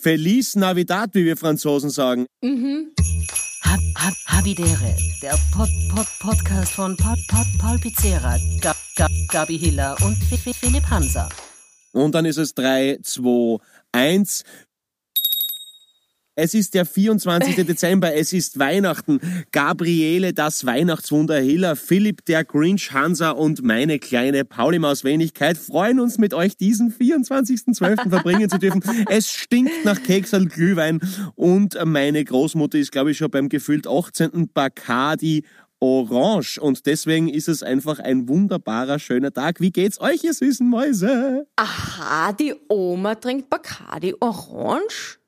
Feliz Navidad, wie wir Franzosen sagen. Mhm. Hab, hab, Habidere, der Pod, Pod, Podcast von Pod, Pod, Paul Pizzera, Gab, Gab, Gabi Hiller und Philipp Hanser. Und dann ist es 3, 2, 1. Es ist der 24. Dezember, es ist Weihnachten. Gabriele, das Weihnachtswunder Hiller, Philipp, der Grinch Hansa und meine kleine Pauli Maus Wenigkeit freuen uns mit euch diesen 24.12. verbringen zu dürfen. Es stinkt nach Keksel, Glühwein und meine Großmutter ist, glaube ich, schon beim gefühlt 18. Bacardi Orange und deswegen ist es einfach ein wunderbarer, schöner Tag. Wie geht's euch, ihr süßen Mäuse? Aha, die Oma trinkt Bacardi Orange?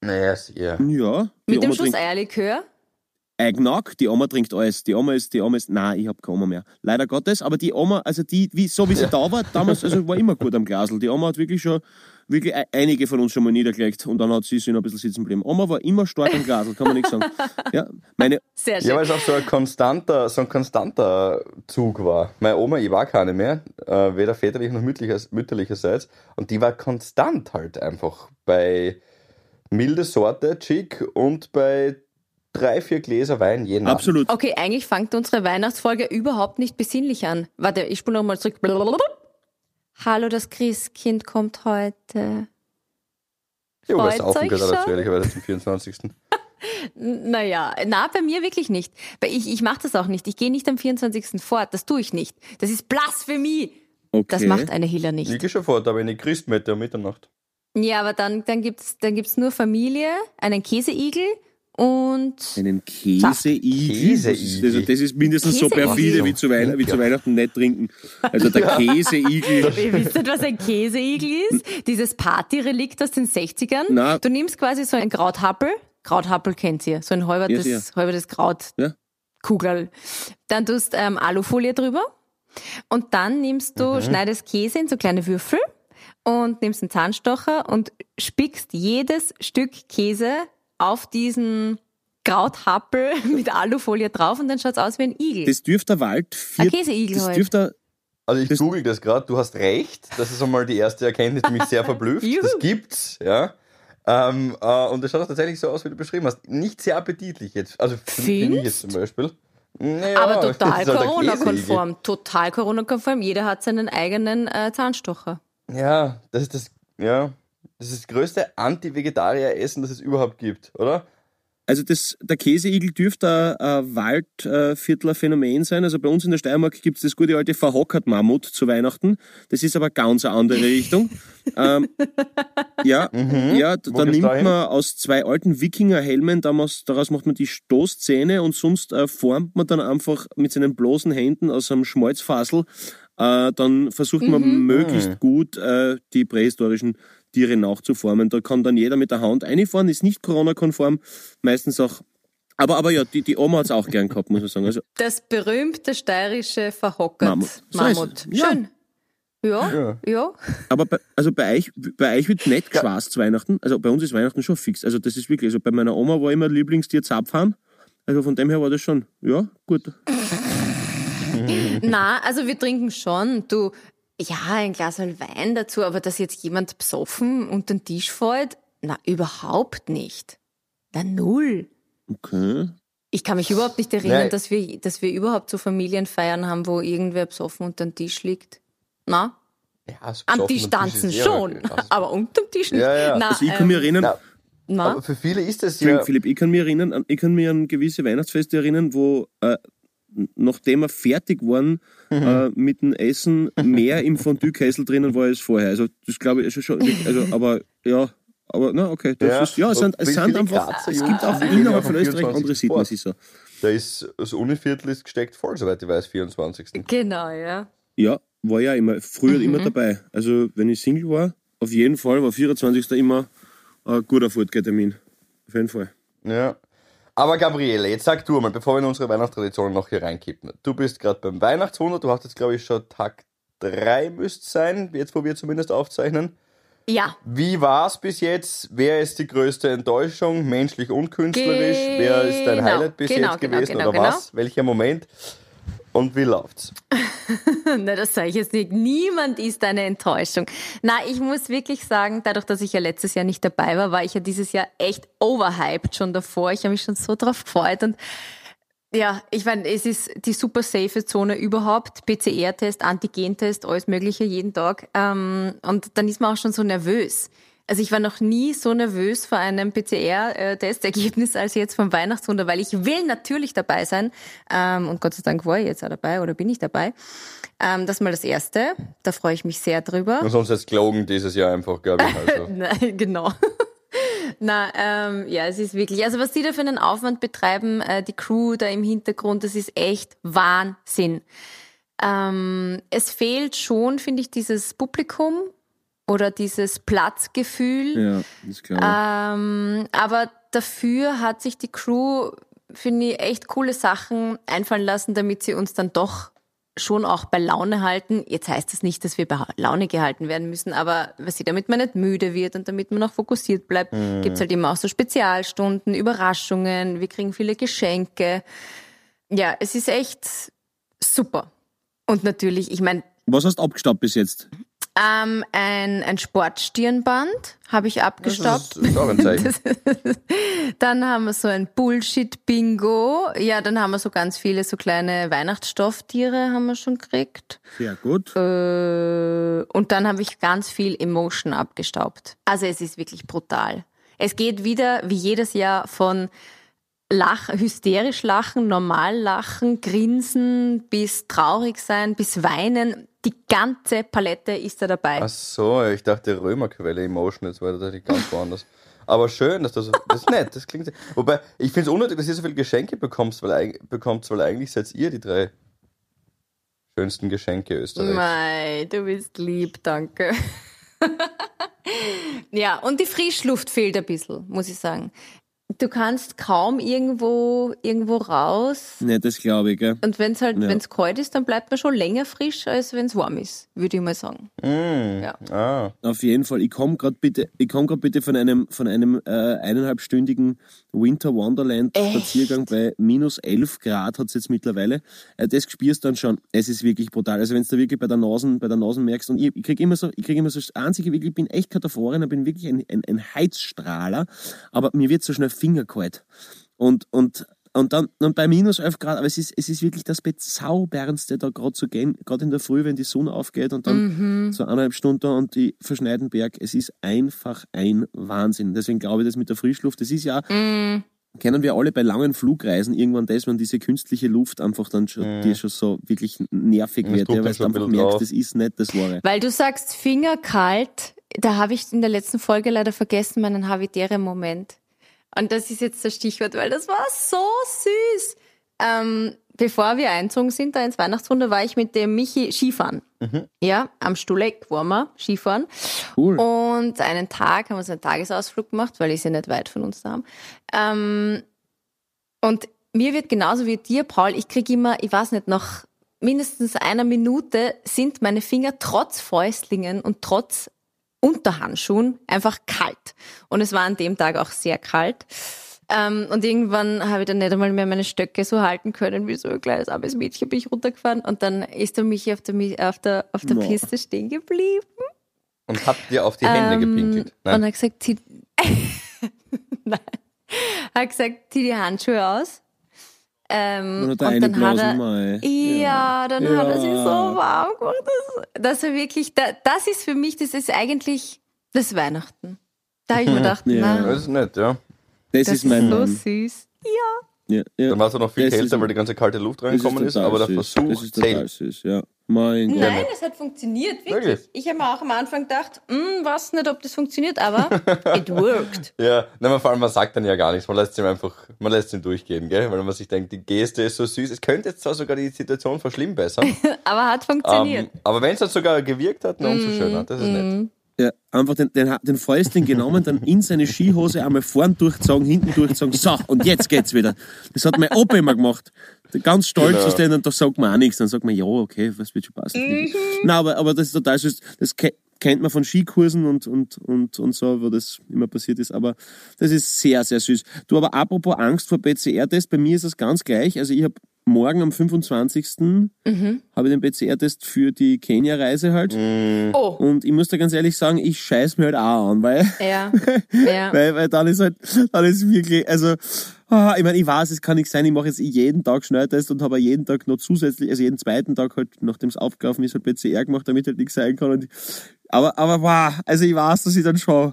Naja, sehr. Ja. Mit dem Oma Schuss Eierlikör? Eggnog, die Oma trinkt alles. Die Oma ist, die Oma ist, nein, ich hab keine Oma mehr. Leider Gottes, aber die Oma, also die, wie, so wie sie da war, damals, also war immer gut am Glasl. Die Oma hat wirklich schon, wirklich e- einige von uns schon mal niedergelegt und dann hat sie sich noch ein bisschen sitzen geblieben. Oma war immer stark am Glasl, kann man nicht sagen. Ja, meine, Sehr schön. Ja, weil es auch so ein konstanter, so ein konstanter Zug war. Meine Oma, ich war keine mehr, äh, weder väterlich noch mütterlicher, mütterlicherseits. Und die war konstant halt einfach bei milde Sorte, chic und bei drei, vier Gläser Wein jeden Abend. absolut. Okay, eigentlich fängt unsere Weihnachtsfolge überhaupt nicht besinnlich an. Warte, ich spule nochmal zurück. Hallo, das Christkind kommt heute. Ja, aber es euch gerade schon? dazu, ehrlicherweise zum 24. N- Naja, na, bei mir wirklich nicht. Weil ich, ich mache das auch nicht. Ich gehe nicht am 24. fort. Das tue ich nicht. Das ist Blasphemie. Okay. Das macht eine Hiller Ich nicht. gehe schon fort, aber in die Christmette um Mitternacht. Ja, aber dann, dann gibt's dann gibt's nur Familie, einen Käseigel und Einen Käseigel. Käseigel. Das, ist- das ist mindestens so Käseigel. perfide wie zu, Weihn wie zu Weihnachten nicht trinken. Also der Käseigel. Ihr wisst nicht, was ein Käseigel ist? Dieses Partyrelikt aus den 60ern. Na. Du nimmst quasi so ein Krauthappel. Krauthappel kennt ihr. So ein halbertes, Ja, halbertes Kraut. Ja. Kugel. Dann tust ähm, Alufolie drüber. Und dann nimmst du, schneidest Käse in so kleine Würfel und nimmst einen Zahnstocher und spickst jedes Stück Käse auf diesen Krauthappel mit Alufolie drauf und dann schaut's aus wie ein Igel. Das dürfte der Wald vier, Ein Käseigel das halt. dürfte Also ich Das- google das gerade, du hast recht. Das ist einmal die erste Erkenntnis, die mich sehr verblüfft. Das gibt's, ja. Ähm, äh, und das schaut auch tatsächlich so aus, wie du beschrieben hast. Nicht sehr appetitlich jetzt. Also mich Findest? jetzt zum Beispiel. Naja, Aber total halt Corona-konform. Total Corona-konform. Jeder hat seinen eigenen äh, Zahnstocher. Ja, das ist das, ja, das ist das größte Anti-Vegetarier-Essen, das es überhaupt gibt, oder? Also das, der Käseigel dürfte ein Waldviertler-Phänomen sein. Also bei uns in der Steiermark gibt es das gute alte Verhockert-Mammut zu Weihnachten. Das ist aber ganz eine andere Richtung. ähm, ja, ja, da, da nimmt dahin? man aus zwei alten Wikingerhelmen, daraus, daraus macht man die Stoßzähne und sonst äh, formt man dann einfach mit seinen bloßen Händen aus einem Schmalzfassel, äh, dann versucht man möglichst gut äh, die prähistorischen Tiere nachzuformen. Da kann dann jeder mit der Hand einfahren, ist nicht Corona-konform, meistens auch. Aber, aber ja, die, die Oma hat's auch gern gehabt, muss man sagen. Also, Das berühmte steirische Mammut. Verhockert So es. Mammut. Ja. Schön. Ja, ja. Ja. aber bei, also bei euch, bei euch wird nicht geschwast zu Weihnachten. Also bei uns ist Weihnachten schon fix. Also das ist wirklich, also bei meiner Oma war immer Lieblingstier Zapfhahn. Also von dem her war das schon, ja, gut. Na, also wir trinken schon. Du, ja, ein Glas Wein dazu, aber dass jetzt jemand besoffen unter den Tisch fällt, na, überhaupt nicht. Na, null. Okay. Ich kann mich überhaupt nicht erinnern, Nein. dass wir, dass wir überhaupt so Familienfeiern haben, wo irgendwer besoffen unter den Tisch liegt. Na, Ja, so am Tisch tanzen sehr schon, krass. aber unterm Tisch nicht. Ja, ja. Na, Also ich kann mich erinnern, Na, na, aber für viele ist das ja. Philipp, ich kann mich erinnern, an- ich kann mich an gewisse Weihnachtsfeste erinnern, wo äh, nachdem wir fertig waren äh, mit dem Essen, mehr im Fondue-Kessel drinnen war als vorher. Also das glaube ich ist schon, also aber ja, aber na okay, das Ja, ist ja, es sind, es sind einfach, Grazer es gibt auch innerhalb von Österreich andere 24. Sitten, es ist so. Da ist das Univiertel ist gesteckt voll, soweit ich weiß, 24. genau, ja. Ja, war ja immer, früher immer dabei. Also wenn ich Single war, auf jeden Fall war 24. immer ein guter Fortgehtermin. Auf jeden Fall. Ja. Aber Gabriele, jetzt sag du mal, bevor wir in unsere Weihnachtstraditionen noch hier reinkippen. Du bist gerade beim Weihnachtswunder, du hast jetzt, glaube ich, schon Tag 3 müsst sein, jetzt wo wir zumindest aufzeichnen. Ja, Wie war's bis jetzt? Wer ist die größte Enttäuschung, menschlich und künstlerisch? Wer ist dein Genau, Highlight bis genau, jetzt genau, gewesen genau, oder genau. was? Welcher Moment? Und wie läuft's? Na, das sage ich jetzt nicht. Niemand ist eine Enttäuschung. Na, ich muss wirklich sagen, dadurch, dass ich ja letztes Jahr nicht dabei war, war ich ja dieses Jahr echt overhyped schon davor. Ich habe mich schon so drauf gefreut und ja, ich meine, es ist die super safe Zone überhaupt. PCR-Test, Antigen-Test, alles Mögliche jeden Tag. Ähm, und dann ist man auch schon so nervös. Also ich war noch nie so nervös vor einem PCR-Testergebnis als jetzt vom Weihnachtswunder, weil ich will natürlich dabei sein. Ähm, und Gott sei Dank war ich jetzt auch dabei oder bin ich dabei. Ähm, das ist mal das Erste. Da freue ich mich sehr drüber. Und sonst jetzt gelogen dieses Jahr einfach, glaube ich. Also. Nein, genau. Na, ähm, ja, es ist wirklich, also was die da für einen Aufwand betreiben, äh, die Crew da im Hintergrund, das ist echt Wahnsinn. Ähm, es fehlt schon, finde ich, dieses Publikum oder dieses Platzgefühl. Ja, glaube ich. Ähm, aber dafür hat sich die Crew, finde ich, echt coole Sachen einfallen lassen, damit sie uns dann doch schon auch bei Laune halten. Jetzt heißt das nicht, dass wir bei Laune gehalten werden müssen, aber was sie, damit man nicht müde wird und damit man auch fokussiert bleibt, mhm. gibt's halt immer auch so Spezialstunden, Überraschungen, wir kriegen viele Geschenke. Ja, es ist echt super. Und natürlich, ich meine. Was hast du abgestaubt bis jetzt? Ähm, ein, ein Sportstirnband habe ich abgestaubt. Das ist auch ein Zeichen. dann haben wir so ein Bullshit-Bingo. Ja, dann haben wir so ganz viele so kleine Weihnachtsstofftiere haben wir schon gekriegt. Sehr gut. Äh, und dann habe ich ganz viel Emotion abgestaubt. Also es ist wirklich brutal. Es geht wieder wie jedes Jahr von Lach, hysterisch lachen, normal lachen, grinsen, bis traurig sein, bis weinen. Die ganze Palette ist da dabei. Ach so, ich dachte Römerquelle Emotion, jetzt war das tatsächlich ganz woanders. Aber schön, dass das, das ist nett, das klingt. Wobei, ich finde es unnötig, dass ihr so viele Geschenke bekommst, weil, bekommt, weil eigentlich seid ihr die drei schönsten Geschenke Österreichs. Mei, du bist lieb, danke. ja, und die Frischluft fehlt ein bisschen, muss ich sagen. Du kannst kaum irgendwo, irgendwo raus. Ne, das glaube ich, gell? Und wenn es halt, Ja. wenn es kalt ist, dann bleibt man schon länger frisch, als wenn es warm ist, würde ich mal sagen. Mm, Ja. Ah, Auf jeden Fall. Ich komme gerade bitte, ich komme gerade bitte von einem, von einem äh, eineinhalbstündigen Winter Wonderland Spaziergang bei minus 11 Grad hat es jetzt mittlerweile. Äh, das spürst du dann schon. Es ist wirklich brutal. Also wenn du da wirklich bei der Nasen, bei der Nasen merkst und ich, ich krieg immer so, ich krieg immer so das einzige, wirklich, ich bin echt Kataphorin, ich bin wirklich ein, ein, ein Heizstrahler, aber mir wird so schnell fingerkalt. Und, und und dann und bei minus 11 Grad, aber es ist, es ist wirklich das Bezauberndste, da gerade zu gehen, gerade in der Früh, wenn die Sonne aufgeht und dann so eineinhalb Stunden da und die verschneiten Berg. Es ist einfach ein Wahnsinn. Deswegen glaube ich, das mit der Frischluft, das ist ja, kennen wir alle bei langen Flugreisen irgendwann das, wenn diese künstliche Luft einfach dann schon, die schon so wirklich nervig wird, ja, dann weil du einfach merkst, drauf. das ist nicht das Wahre. Weil du sagst fingerkalt, da habe ich in der letzten Folge leider vergessen, meinen Havidere-Moment. Und das ist jetzt das Stichwort, weil das war so süß. Ähm, bevor wir einzogen sind, da ins Weihnachtswunder, war ich mit dem Michi Skifahren. Ja, am Stuleck waren wir Skifahren. Cool. Und einen Tag haben wir so einen Tagesausflug gemacht, weil ich ja nicht weit von uns da haben. Ähm, und mir wird genauso wie dir, Paul, ich kriege immer, ich weiß nicht, nach mindestens einer Minute sind meine Finger trotz Fäustlingen und trotz Unterhandschuhen einfach kalt. Und es war an dem Tag auch sehr kalt. Ähm, und irgendwann habe ich dann nicht einmal mehr meine Stöcke so halten können, wie so ein kleines armes Mädchen bin ich runtergefahren. Und dann ist der Michi auf der, auf der, auf der. Piste stehen geblieben. und habt ihr auf die Hände Ähm, gepinkelt? Und er Nein. hat gesagt, zieh, Nein. Er hat gesagt, zieh die Handschuhe aus. Ähm, Und und dann hat er, mei. ja, dann hat er sich so Ja. warm gemacht, dass, dass er wirklich, da, das ist für mich, das ist eigentlich das Weihnachten. Da habe ich mir gedacht, Ja. na, Das ist nett, ja. Das, das ist mein so Mann. süß. Ja, ja. Dann war es auch noch viel Das ist- kälter, weil die ganze kalte Luft reingekommen ist, total aber der. Versuch Das ist total zählt. süß, ja. Mein Gott. Nein, es hat funktioniert, wirklich. Wirklich? Ich habe mir auch am Anfang gedacht, hm, weiß nicht, ob das funktioniert, aber it worked. Ja, nein, vor allem, man sagt dann ja gar nichts. Man lässt ihm einfach, man lässt ihn durchgehen, gell? Weil man sich denkt, die Geste ist so süß. Es könnte jetzt zwar sogar die Situation verschlimmbessern. Aber hat funktioniert. ähm, aber wenn es dann sogar gewirkt hat, na, Mm, umso schöner. Das ist nett. Ja, einfach den, den, den Fäustling genommen, dann in seine Skihose einmal vorn durchgezogen, hinten durchgezogen, so, und jetzt geht's wieder. Das hat mein Opa immer gemacht. Ganz stolz Genau. zu stehen und da sagt man auch nichts. Dann sagt man, ja, okay, was wird schon passen. Mhm. Nein, aber, aber das ist total süß. Das ke kennt man von Skikursen und, und, und, und so, wo das immer passiert ist. Aber das ist sehr, sehr süß. Du, aber apropos Angst vor PCR-Test, bei mir ist das ganz gleich. Also ich habe morgen am 25. habe ich den PCR-Test für die Kenia-Reise halt. Oh, Und ich muss da ganz ehrlich sagen, ich scheiß mir halt auch an, weil, ja. ja. weil, weil dann ist halt, dann ist wirklich, also, ah, ich meine, ich weiß, es kann nicht sein, ich mache jetzt jeden Tag Schnelltest und habe jeden Tag noch zusätzlich, also jeden zweiten Tag halt, nachdem es aufgelaufen ist, halt PCR gemacht, damit halt nichts sein kann. Und, aber, aber, wow, also ich weiß, dass ich dann schon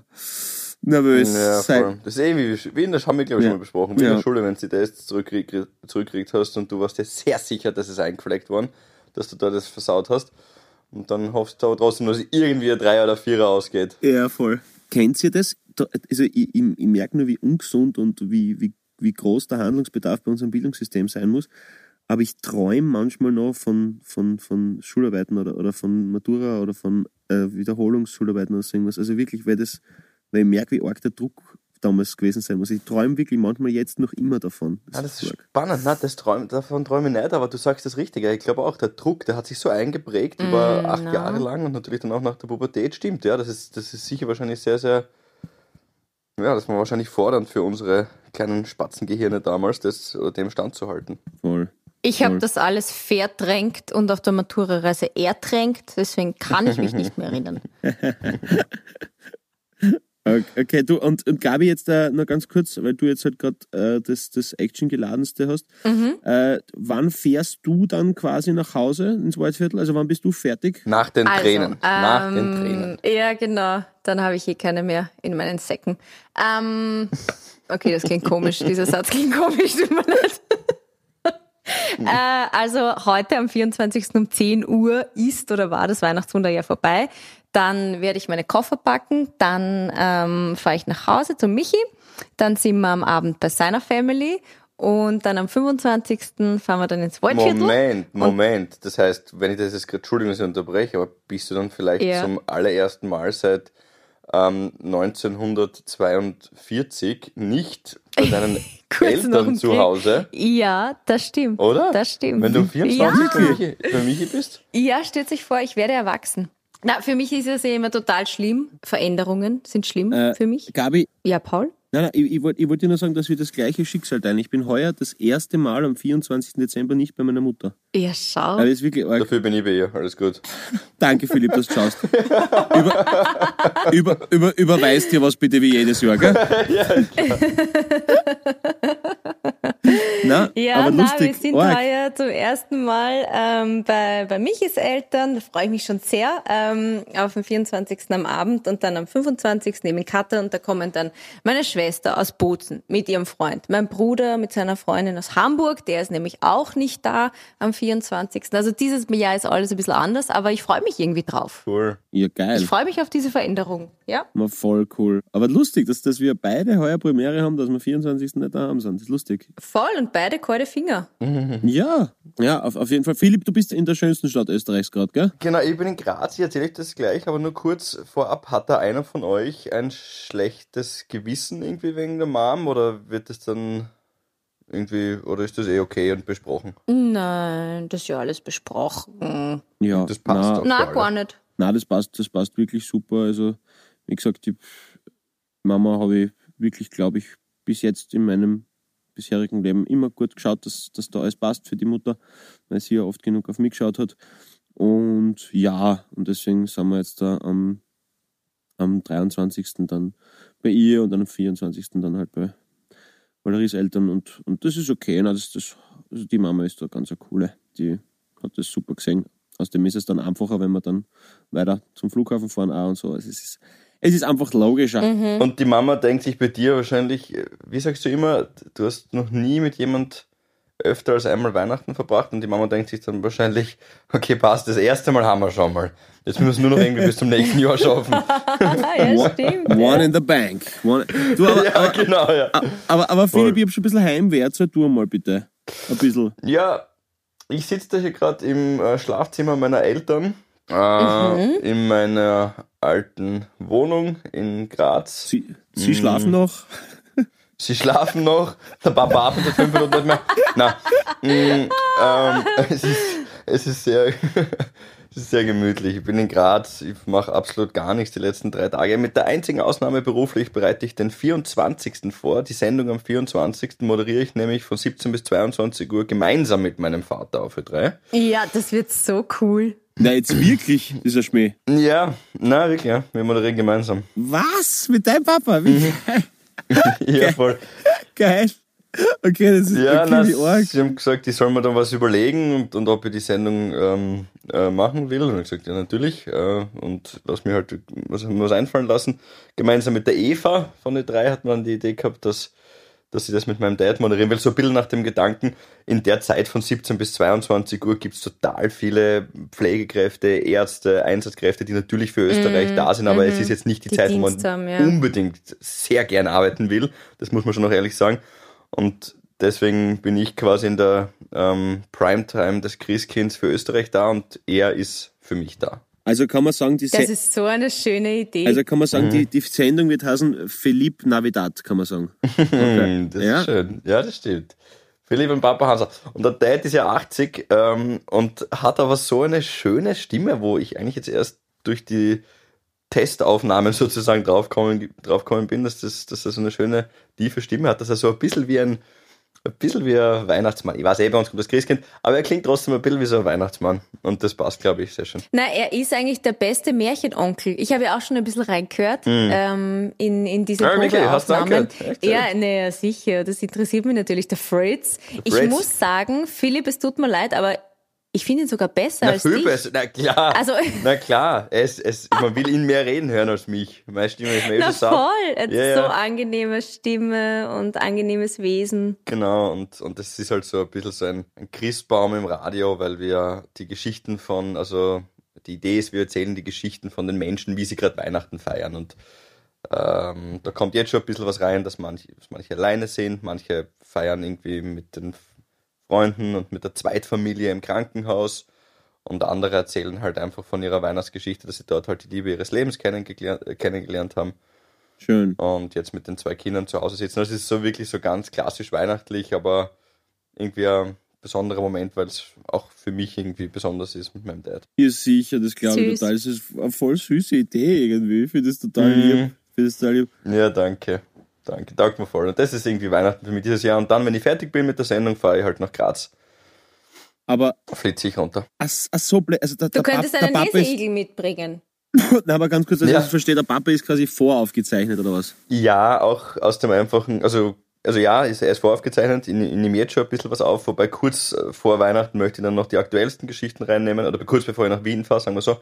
nervös Ja, sein. voll. Das ist eh wie, wie in der, haben wir glaube ich Ja. schon mal besprochen, wie in Ja. der Schule, wenn du die Tests zurückkrieg, zurückkriegt hast und du warst dir sehr sicher, dass es eingefleckt worden, dass du da das versaut hast. Und dann hoffst du aber trotzdem, dass irgendwie ein Dreier oder Vierer ausgeht. Ja, voll. Kennt ihr das? Da- Also ich, ich, ich merke nur, wie ungesund und wie, wie, wie groß der Handlungsbedarf bei unserem Bildungssystem sein muss. Aber ich träume manchmal noch von, von, von Schularbeiten oder, oder von Matura oder von äh, Wiederholungsschularbeiten oder so irgendwas. Also wirklich, weil, das, weil ich merke, wie arg der Druck damals gewesen sein muss. Ich träume wirklich manchmal jetzt noch immer davon. Ah, das ist arg. spannend, Nein, das träum, davon träume ich nicht, aber du sagst das Richtige. Ich glaube auch, der Druck, der hat sich so eingeprägt über acht na. Jahre lang und natürlich dann auch nach der Pubertät. Stimmt, ja, das ist, das ist sicher wahrscheinlich sehr, sehr, ja, das war wahrscheinlich fordernd für unsere kleinen Spatzengehirne damals, das oder dem standzuhalten. Voll. Ich habe das alles verdrängt und auf der Matura-Reise ertränkt, deswegen kann ich mich nicht mehr erinnern. Okay, du, und, und Gabi, jetzt äh, noch ganz kurz, weil du jetzt halt gerade äh, das, das Action-Geladenste hast. Mhm. Äh, wann fährst du dann quasi nach Hause ins Waldviertel? Also wann bist du fertig? Nach den Also, Tränen. Nach den ähm, Tränen. Ja, genau. Dann habe ich eh keine mehr in meinen Säcken. Ähm, okay, das klingt komisch. Dieser Satz klingt komisch, tut mir leid. äh, also heute am 24. um 10 Uhr ist oder war das Weihnachtswunder ja vorbei. Dann werde ich meine Koffer packen, dann ähm, fahre ich nach Hause zu Michi, dann sind wir am Abend bei seiner Family und dann am 25. fahren wir dann ins Waldviertel. Moment, Moment. Das heißt, wenn ich das jetzt gerade, Entschuldigung, dass ich unterbreche, aber bist du dann vielleicht Ja. zum allerersten Mal seit ähm, 1942 nicht bei deinen Eltern zu. Hause, Ja, das stimmt. oder? Das stimmt. Wenn du am 24. Ja. für, Michi, für Michi bist? Ja, stellt sich vor, ich werde erwachsen. Na, für mich ist es ja immer total schlimm. Veränderungen sind schlimm Äh, für mich. Gabi, Ja, Paul? nein, nein, ich, ich wollte wollt dir nur sagen, dass wir das gleiche Schicksal teilen. Ich bin heuer das erste Mal am 24. Dezember nicht bei meiner Mutter. Ja, schau. Das ist wirklich arg. Dafür bin ich bei ihr. Alles gut. Danke, Philipp, dass du schaust. über, über, über, überweist dir was bitte wie jedes Jahr, gell? na, Ja, aber na, lustig. wir sind arg. heuer zum ersten Mal ähm, bei, bei Michis Eltern. Da freue ich mich schon sehr. Ähm, auf dem 24. am Abend und dann am 25. neben Kater. Und da kommen dann meine Schwester aus Bozen mit ihrem Freund. Mein Bruder mit seiner Freundin aus Hamburg. Der ist nämlich auch nicht da am 24. Also dieses Jahr ist alles ein bisschen anders, aber ich freue mich irgendwie drauf. Cool. Ja, geil. Ich freue mich auf diese Veränderung. Ja. War voll cool. Aber lustig, dass, dass wir beide heuer Premiere haben, dass wir 24. nicht da haben sind. Das ist lustig. Voll und beide kalte Finger. Ja, ja, auf, auf jeden Fall. Philipp, du bist in der schönsten Stadt Österreichs gerade, gell? Genau, ich bin in Graz, ich erzähle euch das gleich, aber nur kurz vorab, hat da einer von euch ein schlechtes Gewissen irgendwie wegen der Mom oder wird das dann irgendwie, oder ist das eh okay und besprochen? Nein, das ist ja alles besprochen. Ja, Das passt na, doch. Na, gar nicht. Na, das passt, das passt wirklich super. Also, wie gesagt, die Mama habe ich wirklich, glaube ich, bis jetzt in meinem bisherigen Leben immer gut geschaut, dass, dass da alles passt für die Mutter, weil sie ja oft genug auf mich geschaut hat. Und ja, und deswegen sind wir jetzt da am, am 23. dann bei ihr und dann am 24. dann halt bei Valeries Eltern und, und das ist okay. Na, das, das, also die Mama ist da ganz eine coole. Die hat das super gesehen. Außerdem ist es dann einfacher, wenn wir dann weiter zum Flughafen fahren auch und so. Also es ist, es ist einfach logischer. Mhm. Und die Mama denkt sich bei dir wahrscheinlich, äh, wie sagst du immer, du hast noch nie mit jemand öfter als einmal Weihnachten verbracht und die Mama denkt sich dann wahrscheinlich, okay, passt, das erste Mal haben wir schon mal. Jetzt müssen wir es nur noch irgendwie bis zum nächsten Jahr schaffen. ja, stimmt. One in the bank. One, du, aber, ja, aber, genau, ja. aber, aber Philipp, Voll. ich hab schon ein bisschen Heimweh. Zeig du mal bitte. Ein bisschen. Ja, ich sitze da hier gerade im äh, Schlafzimmer meiner Eltern, äh, in meiner alten Wohnung in Graz. Sie, sie schlafen noch. Sie schlafen noch, der Papa arbeitet fünf Minuten nicht mehr. Nein, mm, ähm, es, ist, es ist sehr, ist sehr gemütlich. Ich bin in Graz, ich mache absolut gar nichts die letzten drei Tage. Mit der einzigen Ausnahme beruflich bereite ich den 24. vor. Die Sendung am 24. moderiere ich nämlich von 17 bis 22 Uhr gemeinsam mit meinem Vater auf Ö3. Ja, das wird so cool. Na, jetzt wirklich, dieser Schmäh. Ja, na wirklich, ja. Wir moderieren gemeinsam. Was? Mit deinem Papa? Wie ja, voll. geil. Okay, das ist Ja, okay, na, arg. sie haben gesagt, ich soll mir dann was überlegen und, und ob ich die Sendung ähm, äh, machen will. Und ich habe gesagt, ja, natürlich. Äh, und lass mir halt was, mir was einfallen lassen. Gemeinsam mit der Eva von den drei hat man die Idee gehabt, dass, dass ich das mit meinem Dad moderieren will. So ein bisschen nach dem Gedanken, in der Zeit von 17 bis 22 Uhr gibt's total viele Pflegekräfte, Ärzte, Einsatzkräfte, die natürlich für Österreich da sind, aber es ist jetzt nicht die, Die Zeit, wo man haben, ja. unbedingt sehr gern arbeiten will. Das muss man schon noch ehrlich sagen. Und deswegen bin ich quasi in der ähm, Primetime des Christkinds für Österreich da und er ist für mich da. Also kann man sagen, die, Das Se ist so eine schöne Idee. also kann man sagen, Mhm. die, die Sendung wird heißen Philipp Navidad, kann man sagen. Hm, das Ja. ist schön. Ja, das stimmt. Philipp und Papa Hansa. Und der Dad ist ja 80 ähm, und hat aber so eine schöne Stimme, wo ich eigentlich jetzt erst durch die Testaufnahmen sozusagen draufkommen, draufkommen bin, dass, das, dass er so eine schöne, tiefe Stimme hat, dass er so ein bisschen wie ein, ein bisschen wie ein Weihnachtsmann. Ich weiß eh, bei uns kommt das Christkind, aber er klingt trotzdem ein bisschen wie so ein Weihnachtsmann. Und das passt, glaube ich, sehr schön. Na, er ist eigentlich der beste Märchenonkel. Ich habe ja auch schon ein bisschen reingehört ähm, in, in diese Ah, wirklich? Hast du? Echt? Ja, naja, sicher. Das interessiert mich natürlich. Der Fritz. Ich Fritz. muss sagen, Philipp, es tut mir leid, aber ich finde ihn sogar besser Na, als viel dich. besser. Na klar. Also- Na klar. Es, es, man will ihn mehr reden hören als mich. Meine Stimme ist mir Na voll. Er hat Ja, so ja. angenehme Stimme und angenehmes Wesen. Genau, und, und das ist halt so ein bisschen so ein, ein Christbaum im Radio, weil wir die Geschichten von, also die Idee ist, wir erzählen die Geschichten von den Menschen, wie sie gerade Weihnachten feiern. Und ähm, da kommt jetzt schon ein bisschen was rein, dass manche, dass manche alleine sind, manche feiern irgendwie mit den Freunden und mit der Zweitfamilie im Krankenhaus. Und andere erzählen halt einfach von ihrer Weihnachtsgeschichte, dass sie dort halt die Liebe ihres Lebens kennengelernt, äh, kennengelernt haben Schön. und jetzt mit den zwei Kindern zu Hause sitzen. Das ist so wirklich so ganz klassisch weihnachtlich, aber irgendwie ein besonderer Moment, weil es auch für mich irgendwie besonders ist mit meinem Dad. Ja, sicher, das glaube ich Süß. total. Das ist eine voll süße Idee irgendwie. Ich finde das total Mhm. lieb. Ich das total lieb. Ja, danke. Danke, taugt mir voll. Und das ist irgendwie Weihnachten für mich dieses Jahr. Und dann, wenn ich fertig bin mit der Sendung, fahre ich halt nach Graz. Aber Flitze ich runter. as, as so blöd, also der, Du der, könntest einen Leseigel mitbringen. Nein, aber ganz kurz, dass Ja. ich das verstehe, der Papa ist quasi voraufgezeichnet oder was? Ja, auch aus dem einfachen, also, also ja, ist, er ist voraufgezeichnet, ich, ich nehme jetzt schon ein bisschen was auf, wobei kurz äh, vor Weihnachten möchte ich dann noch die aktuellsten Geschichten reinnehmen, oder kurz bevor ich nach Wien fahre, sagen wir so.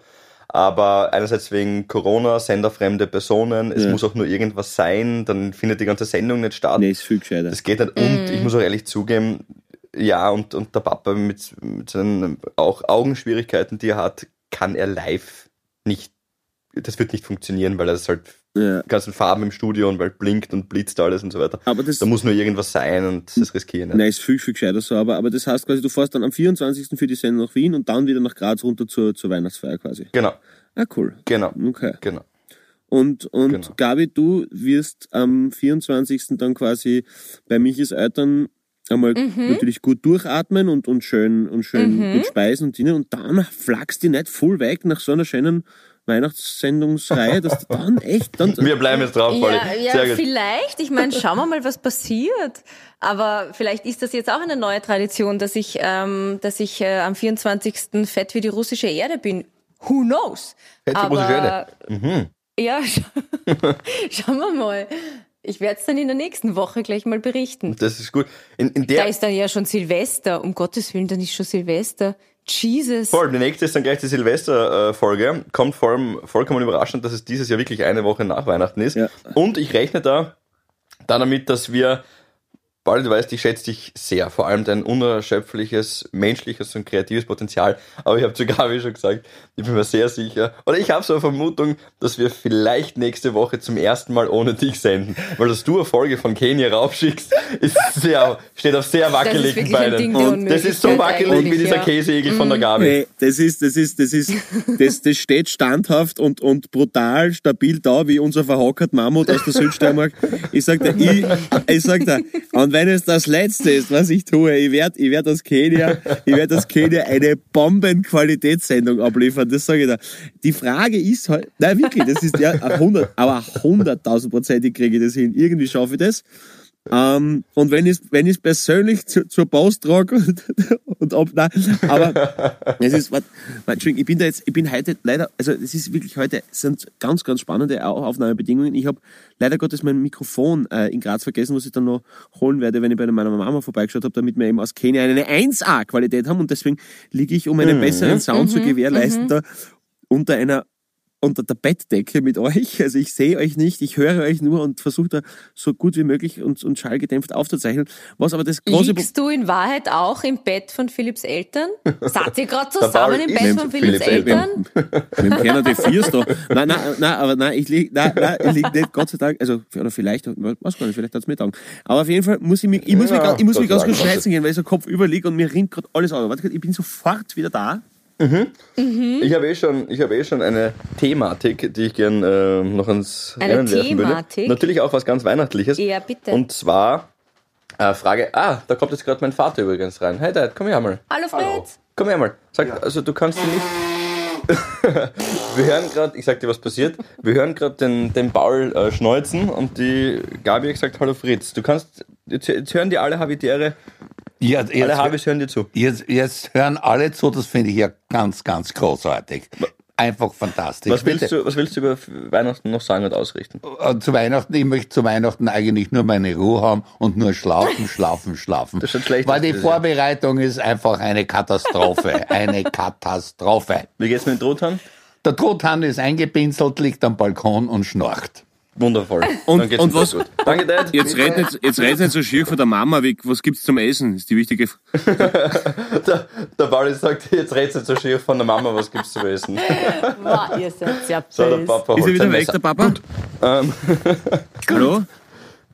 Aber einerseits wegen Corona, senderfremde Personen, es Ja. muss auch nur irgendwas sein, dann findet die ganze Sendung nicht statt. Nee, ist viel gescheiter. Das geht nicht. Und ich muss auch ehrlich zugeben, ja, und, und der Papa mit, mit seinen auch Augenschwierigkeiten, die er hat, kann er live nicht, das wird nicht funktionieren, weil er ist halt Ja. ganzen Farben im Studio und weil blinkt und blitzt alles und so weiter. Aber das, Da muss nur irgendwas sein und das riskiere ich nicht. nein, ist viel, viel gescheiter so. Aber, aber das heißt quasi, du fährst dann am 24. für die Sendung nach Wien und dann wieder nach Graz runter zur, zur Weihnachtsfeier quasi. Genau, Ah, cool. genau, Okay. genau. Und, und Genau. Gabi, du wirst am 24. dann quasi bei Michis Eltern einmal Mhm. natürlich gut durchatmen und, und schön, und schön mit Speisen und Dienen und dann flachst die nicht voll weg nach so einer schönen Weihnachtssendungsreihe, dass du dann echt dann. Wir bleiben jetzt drauf, Polly. Ja, ja vielleicht. Ich meine, schauen wir mal, was passiert. Aber vielleicht ist das jetzt auch eine neue Tradition, dass ich, ähm, dass ich äh, am 24. fett wie die russische Erde bin. Who knows? Fett wie die russische Erde. Mhm. Ja, scha- schauen wir mal. Ich werde es dann in der nächsten Woche gleich mal berichten. Das ist gut. In, in Da der, ist dann ja schon Silvester. Um Gottes Willen, dann ist schon Silvester. Jesus. Voll, die nächste ist dann gleich die Silvester-Folge. Kommt vor allem vollkommen überraschend, dass es dieses Jahr wirklich eine Woche nach Weihnachten ist. Ja. Und ich rechne da, da damit, dass wir, Paul, du weißt, ich schätze dich sehr. Vor allem dein unerschöpfliches, menschliches und kreatives Potenzial. Aber ich habe zu Gabi schon gesagt, ich bin mir sehr sicher, oder ich habe so eine Vermutung, dass wir vielleicht nächste Woche zum ersten Mal ohne dich senden. Weil dass du eine Folge von Kenia raufschickst, ist sehr, steht auf sehr wackeligen Beinen. Und das ist so wackelig wie dieser ja. Käseigel von der Gabi. Nee, das ist, das ist, das ist, das, das steht standhaft und, und brutal stabil da, wie unser verhockert Mammut aus der Südsteiermark. Ich sag dir, ich, ich sag dir, Und wenn es das Letzte ist, was ich tue, ich werde ich werd aus Kenia, aus Kenia eine Bombenqualitätssendung abliefern, das sage ich da. Die Frage ist halt, nein wirklich, das ist ja 100, aber 100.000 Prozent kriege ich das hin. Irgendwie schaffe ich das. Ähm, und wenn ich wenn ich persönlich zu, zur Post trage und, und ob, nein, aber es ist, warte, warte, Entschuldigung, ich bin da jetzt, ich bin heute leider, also es ist wirklich heute, es sind ganz, ganz spannende Au- Aufnahmebedingungen. Ich habe leider Gottes mein Mikrofon äh, in Graz vergessen, was ich dann noch holen werde, wenn ich bei meiner Mama vorbeigeschaut habe, damit wir eben aus Kenia eine 1A-Qualität haben. Und deswegen liege ich, um einen besseren Sound zu gewährleisten, da unter einer unter der Bettdecke mit euch. Also ich sehe euch nicht, ich höre euch nur und versuche da so gut wie möglich und, und schallgedämpft aufzuzeichnen. Was aber das große Liegst du in Wahrheit auch im Bett von Philipps Eltern? Seid ihr gerade zusammen im Bett mit von Philipps Eltern? mit dem Kerner die Viers da. Nein, nein, nein, aber nein, ich lieg, nein, nein, ich lieg nicht, Gott sei Dank, also, oder vielleicht, was gar nicht, vielleicht hat's mir getan. Aber auf jeden Fall muss ich mich, ich muss mich, ich muss mich ganz Dank. scheißen gehen, weil ich so Kopf überliege und mir rinnt gerade alles an. Warte, ich bin sofort wieder da. Ich habe eh, schon, ich habe eh schon eine Thematik, die ich gern äh, noch ans Eine Rennen werfen würde. Thematik? Natürlich auch was ganz Weihnachtliches. Ja, bitte. Und zwar äh, Frage, ah, da kommt jetzt gerade mein Vater übrigens rein. Hey Dad, komm her mal. Hallo Fritz. Komm her mal. Sag, also du kannst nicht. Wir hören gerade, ich sag dir, was passiert. Wir hören gerade den, den Paul äh, schneuzen und die Gabi hat gesagt, hallo Fritz. Du kannst, jetzt, jetzt hören die alle Habitäre, Ja, alle jetzt, Habis hören dir zu. jetzt, jetzt hören alle zu, das finde ich ja ganz, ganz großartig. Einfach fantastisch. Was willst, Bitte. du, was willst du über Weihnachten noch sagen und ausrichten? Äh, Zu Weihnachten, ich möchte zu Weihnachten eigentlich nur meine Ruhe haben und nur schlafen, schlafen, schlafen. Das schaut schlecht Weil die. Vorbereitung ist einfach eine Katastrophe. eine Katastrophe. Wie geht's mit dem Truthahn? Der Truthahn ist eingepinselt, liegt am Balkon und schnarcht. Wundervoll. Und- Dann geht's und was- gut. Danke, Dad. Jetzt red nicht, jetzt red nicht so schier von der Mama weg. Was gibt's zum Essen? Ist die wichtige Frage. Der, der Pauli sagt, jetzt du nicht so schier von der Mama, was gibt's zu essen? Wow, ihr seid ja So, der böse. Papa Ist er wieder weg, Messer. der Papa? Ähm, Hallo?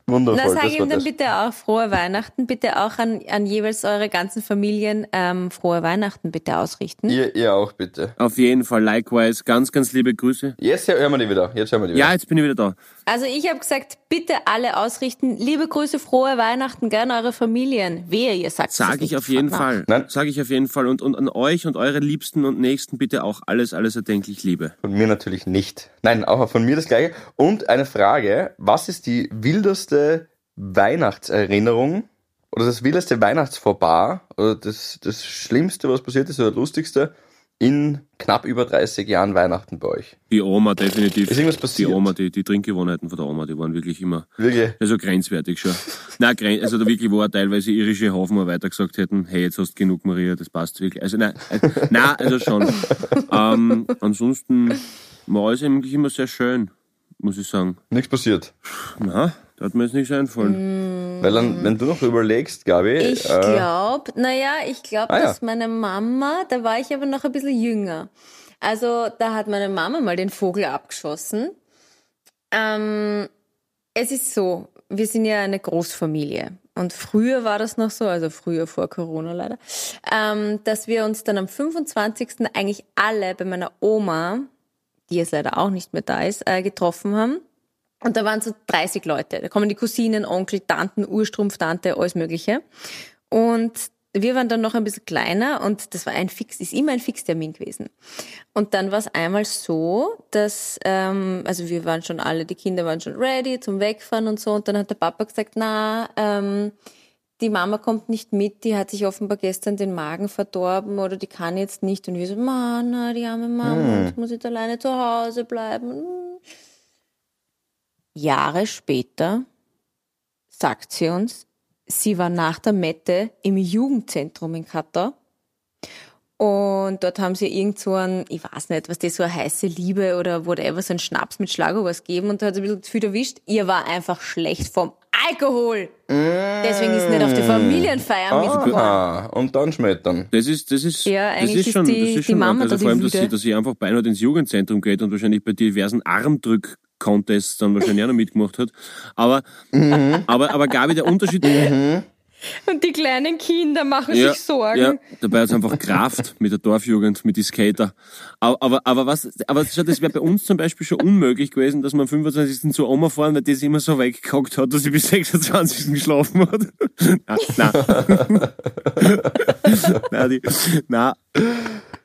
Wundervoll, Na, sag ihm dann das. bitte auch frohe Weihnachten, bitte auch an, an jeweils eure ganzen Familien ähm, frohe Weihnachten bitte ausrichten. Ihr, ihr auch, bitte. Auf jeden Fall, likewise. Ganz, ganz liebe Grüße. Jetzt hören wir die wieder. Jetzt hören wir die wieder. Ja, jetzt bin ich wieder da. Also ich habe gesagt, bitte alle ausrichten. Liebe Grüße, frohe Weihnachten, gern eure Familien. Wehe, ihr sagt nicht. ich auf jeden Fall. Nein. Sage ich auf jeden Fall. Und, und an euch und eure Liebsten und Nächsten bitte auch alles, alles erdenklich Liebe. Von mir natürlich nicht. Nein, auch von mir das gleiche. Und eine Frage, was ist die wildeste Weihnachtserinnerung oder das wildeste Weihnachtsvorbar oder das, das Schlimmste, was passiert ist oder das Lustigste in knapp über 30 Jahren Weihnachten bei euch? Die Oma, definitiv. Ist irgendwas Die passiert? Oma, die, die Trinkgewohnheiten von der Oma, die waren wirklich immer Wirklich? also grenzwertig schon. Nein, gren- also da wirklich war teilweise irische Hafen weiter gesagt hätten, hey, jetzt hast du genug, Maria, das passt wirklich. Also nein, äh, nein also schon. ähm, ansonsten war es eigentlich immer sehr schön, muss ich sagen. Nichts passiert. Na, da hat mir jetzt nichts einfallen. Weil dann, wenn du noch überlegst, Gabi, Ich äh, glaube, naja, ich glaube, Ah, ja. dass meine Mama, da war ich aber noch ein bisschen jünger. Also da hat meine Mama mal den Vogel abgeschossen. Ähm, es ist so, wir sind ja eine Großfamilie. Und früher war das noch so, also früher vor Corona leider, ähm, dass wir uns dann am 25. eigentlich alle bei meiner Oma, die jetzt leider auch nicht mehr da ist, äh, getroffen haben. Und da waren so 30 Leute. Da kommen die Cousinen, Onkel, Tanten, Urstrumpftante, alles Mögliche. Und wir waren dann noch ein bisschen kleiner und das war ein Fix, ist immer ein Fixtermin gewesen. Und dann war es einmal so, dass, ähm, also wir waren schon alle, die Kinder waren schon ready zum Wegfahren und so. Und dann hat der Papa gesagt, na, ähm, die Mama kommt nicht mit, die hat sich offenbar gestern den Magen verdorben oder die kann jetzt nicht. Und wir so, Mann, die arme Mama, jetzt muss jetzt alleine zu Hause bleiben. Jahre später sagt sie uns, sie war nach der Mette im Jugendzentrum in Katar. Und dort haben sie irgend so ein, ich weiß nicht, was das so eine heiße Liebe oder whatever, so ein Schnaps mit Schlagobers gegeben und da hat sie ein bisschen viel erwischt. Ihr war einfach schlecht vom Alkohol. Deswegen ist sie nicht auf die Familienfeier mitgekommen. ah, und dann schmettern. Das ist, das ist, Ja, das ist schon, ist die- das ist die schon Mama arg. also da vor allem, die dass sie, dass sie einfach beinahe ins Jugendzentrum geht und wahrscheinlich bei diversen Armdrück-Contests dann wahrscheinlich auch noch mitgemacht hat. Aber, Mhm. aber, aber Gabi, der Unterschied, Und die kleinen Kinder machen Ja, sich Sorgen. ja, dabei hat es einfach Kraft mit der Dorfjugend, mit den Skater. Aber, aber, aber was, aber das wäre bei uns zum Beispiel schon unmöglich gewesen, dass wir am 25. zur Oma fahren, weil das immer so weggehockt hat, dass sie bis 26. geschlafen hat. nein, nein. nein, die, nein,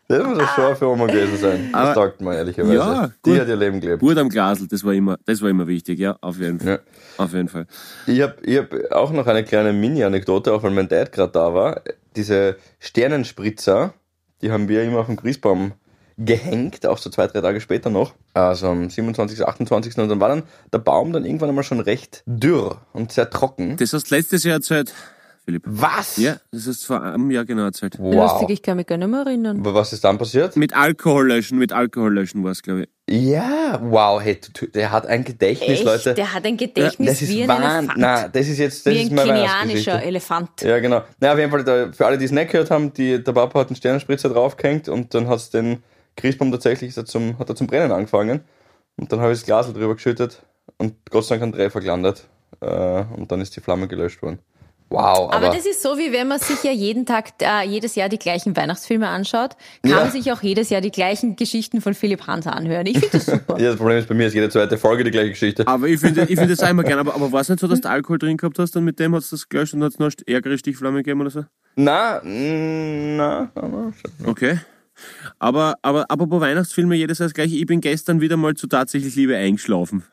Das muss doch schon für Oma gewesen sein. Das Aber- taugt mir ehrlicherweise. Ja, die gut. hat ihr Leben gelebt. Gut am Glasl, das war immer, das war immer wichtig, ja, auf jeden Fall. Ja. Auf jeden Fall. Ich habe ich hab auch noch eine kleine Mini-Anekdote, auch weil mein Dad gerade da war. Diese Sternenspritzer, die haben wir immer auf dem Christbaum gehängt, auch so zwei, drei Tage später noch. Also am 27., 28. Und dann war dann der Baum dann irgendwann einmal schon recht dürr und sehr trocken. Das hast du letztes Jahr erzählt, Philipp. Was? Ja, das hast du vor einem Jahr genau erzählt. Wow. Lustig, ich kann mich gar nicht mehr erinnern. Aber was ist dann passiert? Mit Alkohol löschen, mit Alkohol löschen war es, glaube ich. Ja, wow, hey, der hat ein Gedächtnis, Echt? Leute. Der hat ein Gedächtnis das ist wie ein Wahnsinn. Elefant. Nein, das ist jetzt, das wie ist ein meine kenianischer Weihnachtsgeschichte. Elefant. Ja, genau. Na, auf jeden Fall, da, für alle, die es nicht gehört haben, die, der Papa hat einen Sternenspritzer draufgehängt und dann hat es den Christbaum tatsächlich ist er zum, hat er zum Brennen angefangen. Und dann habe ich das Glas drüber geschüttet und Gott sei Dank ein Treffer gelandet. Äh, und dann ist die Flamme gelöscht worden. Wow, aber, Aber das ist so, wie wenn man sich ja jeden Tag, äh, jedes Jahr die gleichen Weihnachtsfilme anschaut, kann Ja. man sich auch jedes Jahr die gleichen Geschichten von Philipp Hansa anhören. Ich finde das super. ja, das Problem ist, bei mir ist jede zweite Folge die gleiche Geschichte. Aber ich finde, ich finde das auch immer gerne. Aber, aber war es nicht so, dass du Alkohol drin gehabt hast und mit dem hast du das gelöscht und hat es noch ärgere Stichflamme gegeben oder so? Na, mm, na, na, na. Okay. Aber, aber, aber bei Weihnachtsfilme jedes Jahr das gleiche. Ich bin gestern wieder mal zu tatsächlich Liebe eingeschlafen.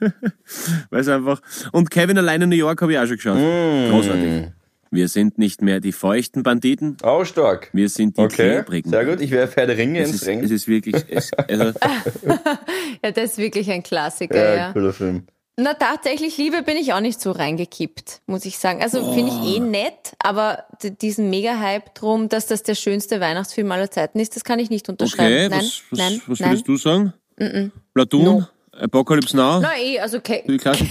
Weil es einfach. Und Kevin allein in New York habe ich auch schon geschaut. Großartig. Wir sind nicht mehr die feuchten Banditen, Oh, stark. wir sind die Okay, klebrigen. sehr gut. Ich werfe Herr der Ringe Es ins ist, Ring. es ist wirklich. Es, also, Ja, das ist wirklich ein Klassiker, Ja, ja. cooler Film. Na, tatsächlich, Liebe bin ich auch nicht so reingekippt, muss ich sagen. Also finde ich eh nett, aber diesen Mega-Hype drum, dass das der schönste Weihnachtsfilm aller Zeiten ist, das kann ich nicht unterschreiben. okay, nein, was, was, nein, was nein. würdest du sagen? Platoon? No. Apocalypse Now? Na eh, also Klasse?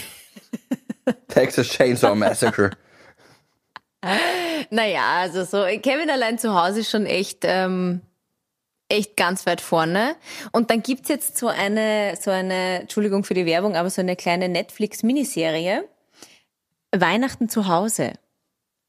Texas Chainsaw Massacre. Naja, also so, Kevin allein zu Hause ist schon echt, ähm, echt ganz weit vorne. Und dann gibt's jetzt so eine, so eine, Entschuldigung für die Werbung, aber so eine kleine Netflix-Miniserie. Weihnachten zu Hause.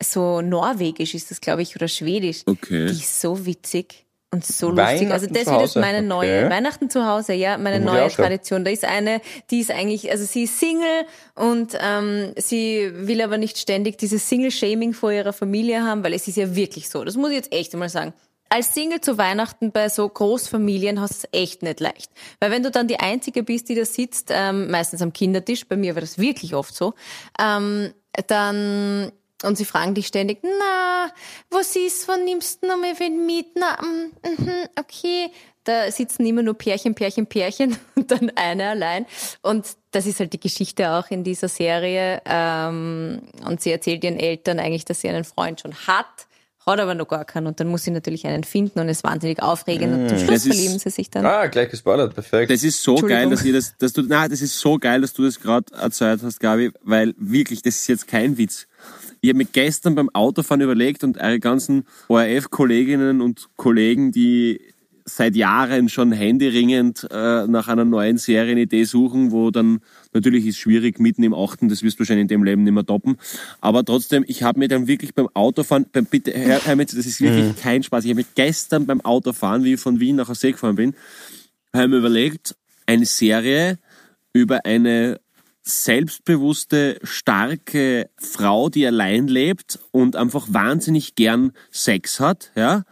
So norwegisch ist das, glaube ich, oder schwedisch. Okay. Die ist so witzig und so lustig. Also das zu wird jetzt Hause, meine neue okay. Weihnachten zu Hause, ja, meine muss neue. Tradition. Da ist eine, die ist eigentlich, also sie ist Single und ähm, sie will aber nicht ständig dieses Single-Shaming vor ihrer Familie haben, weil es ist ja wirklich so. Das muss ich jetzt echt einmal sagen. Als Single zu Weihnachten bei so Großfamilien hast du es echt nicht leicht. Weil wenn du dann die Einzige bist, die da sitzt, ähm, meistens am Kindertisch, bei mir war das wirklich oft so, ähm, dann und sie fragen dich ständig, na, was ist, wann nimmst du noch mal wen mit? Na, mm, mhm, okay. Da sitzen immer nur Pärchen, Pärchen, Pärchen und dann eine allein. Und das ist halt die Geschichte auch in dieser Serie. Ähm, und sie erzählt ihren Eltern eigentlich, dass sie einen Freund schon hat, hat aber noch gar keinen. Und dann muss sie natürlich einen finden und ist wahnsinnig aufregend. Und zum Schluss Das ist- verlieben sie sich dann. Ah, gleich gespoilert, perfekt. Das ist so geil, dass ihr das, dass du, na, das ist so geil, dass du das gerade erzählt hast, Gabi, weil wirklich, das ist jetzt kein Witz. Ich habe mir gestern beim Autofahren überlegt und eure ganzen ORF-Kolleginnen und Kollegen, die seit Jahren schon händeringend äh, nach einer neuen Serienidee suchen, wo dann natürlich ist schwierig mitten im Achten, das wirst du wahrscheinlich in dem Leben nicht mehr toppen. Aber trotzdem, ich habe mir dann wirklich beim Autofahren, beim, bitte, mir zu, das ist wirklich kein Spaß. Ich habe mir gestern beim Autofahren, wie ich von Wien nach See gefahren bin, habe mir überlegt, eine Serie über eine selbstbewusste, starke Frau, die allein lebt und einfach wahnsinnig gern Sex hat, ja,